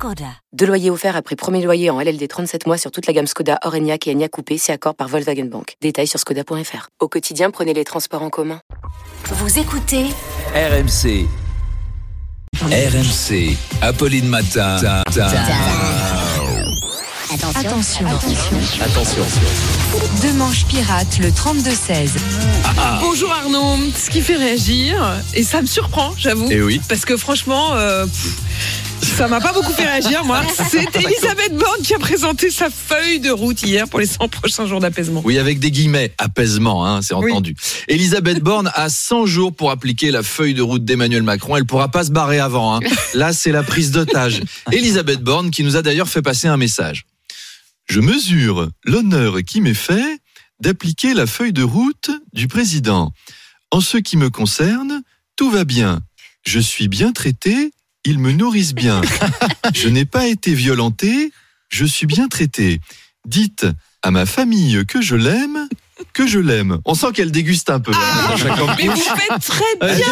Skoda. Deux loyers offerts après premier loyer en LLD 37 mois sur toute la gamme Skoda, Orenia et Enya Coupé, c'est accord par Volkswagen Bank. Détails sur skoda.fr. Au quotidien, prenez les transports en commun. Vous écoutez RMC. RMC. Apolline Matin. Attention. Attention. Deux manches pirates, le 32-16. Bonjour Arnaud, ce qui fait réagir, et ça me surprend, j'avoue. Eh oui. Parce que franchement, euh, pff, ça m'a pas beaucoup fait réagir, moi. C'est Elisabeth Borne qui a présenté sa feuille de route hier pour les 100 prochains jours d'apaisement. Oui, avec des guillemets, apaisement, hein, c'est Oui. entendu. Elisabeth Borne a 100 jours pour appliquer la feuille de route d'Emmanuel Macron. Elle pourra pas se barrer avant. hein. Là, c'est la prise d'otage. Elisabeth Borne qui nous a d'ailleurs fait passer un message. Je mesure l'honneur qui m'est fait d'appliquer la feuille de route du président. En ce qui me concerne, tout va bien. Je suis bien traité, ils me nourrissent bien. Je n'ai pas été violenté, je suis bien traité. Dites à ma famille que je l'aime, que je l'aime. On sent qu'elle déguste un peu. hein, dans chaque Mais vous faites très bien,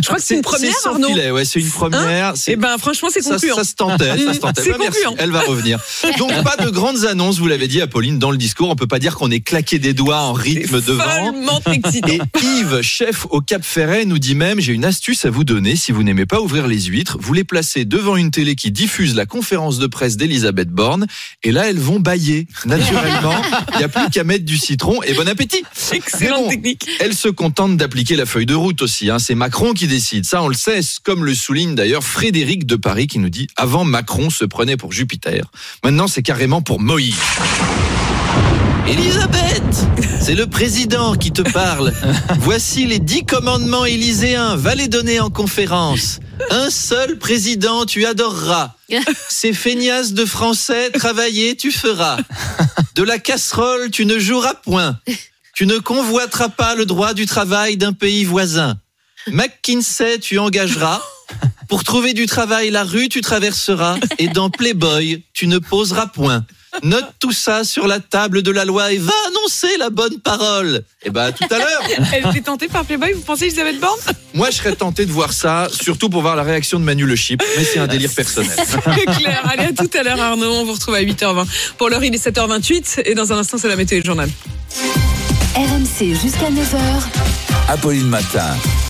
je crois que c'est une première, Arnaud. ouais, c'est une première. c'est- Eh ben, franchement, c'est ça, concluant. ça se tentait, ça se tentait. C'est Bah, merci, elle va revenir. Donc pas de grandes annonces, vous l'avez dit, Apolline, dans le discours. On peut pas dire qu'on est claqué des doigts en rythme devant. Et Yves, chef au Cap Ferret, nous dit même j'ai une astuce à vous donner. Si vous n'aimez pas ouvrir les huîtres, vous les placez devant une télé qui diffuse la conférence de presse d'Elisabeth Borne. Et là, elles vont bailler naturellement. Il n'y a plus qu'à mettre du citron. Et bon appétit. Excellente Bon. technique. Elle se contente d'appliquer la feuille de route aussi. Hein. C'est Macron qui décide. Ça, on le sait, comme le souligne d'ailleurs Frédéric de Paris qui nous dit avant Macron se prenait pour Jupiter. Maintenant, c'est carrément pour Moïse. Elisabeth, c'est le président qui te parle. Voici les dix commandements élyséens. Va les donner en conférence. Un seul président, tu adoreras. Ces feignasses de français, travailler, tu feras. De la casserole, tu ne joueras point. Tu ne convoiteras pas le droit du travail d'un pays voisin. McKinsey, tu engageras. Pour trouver du travail, la rue, tu traverseras. Et dans Playboy, tu ne poseras point. Note tout ça sur la table de la loi et va annoncer la bonne parole. Eh ben, à tout à l'heure. Elle était tentée par Playboy, vous pensez, Elisabeth Borne? Moi, je serais tenté de voir ça, surtout pour voir la réaction de Manu Le Chip, mais c'est un délire personnel. Claire, allez, à tout à l'heure, Arnaud. On vous retrouve à 8h20. Pour l'heure, il est 7h28. Et dans un instant, c'est la météo et le journal. RMC jusqu'à 9h. Apolline Matin.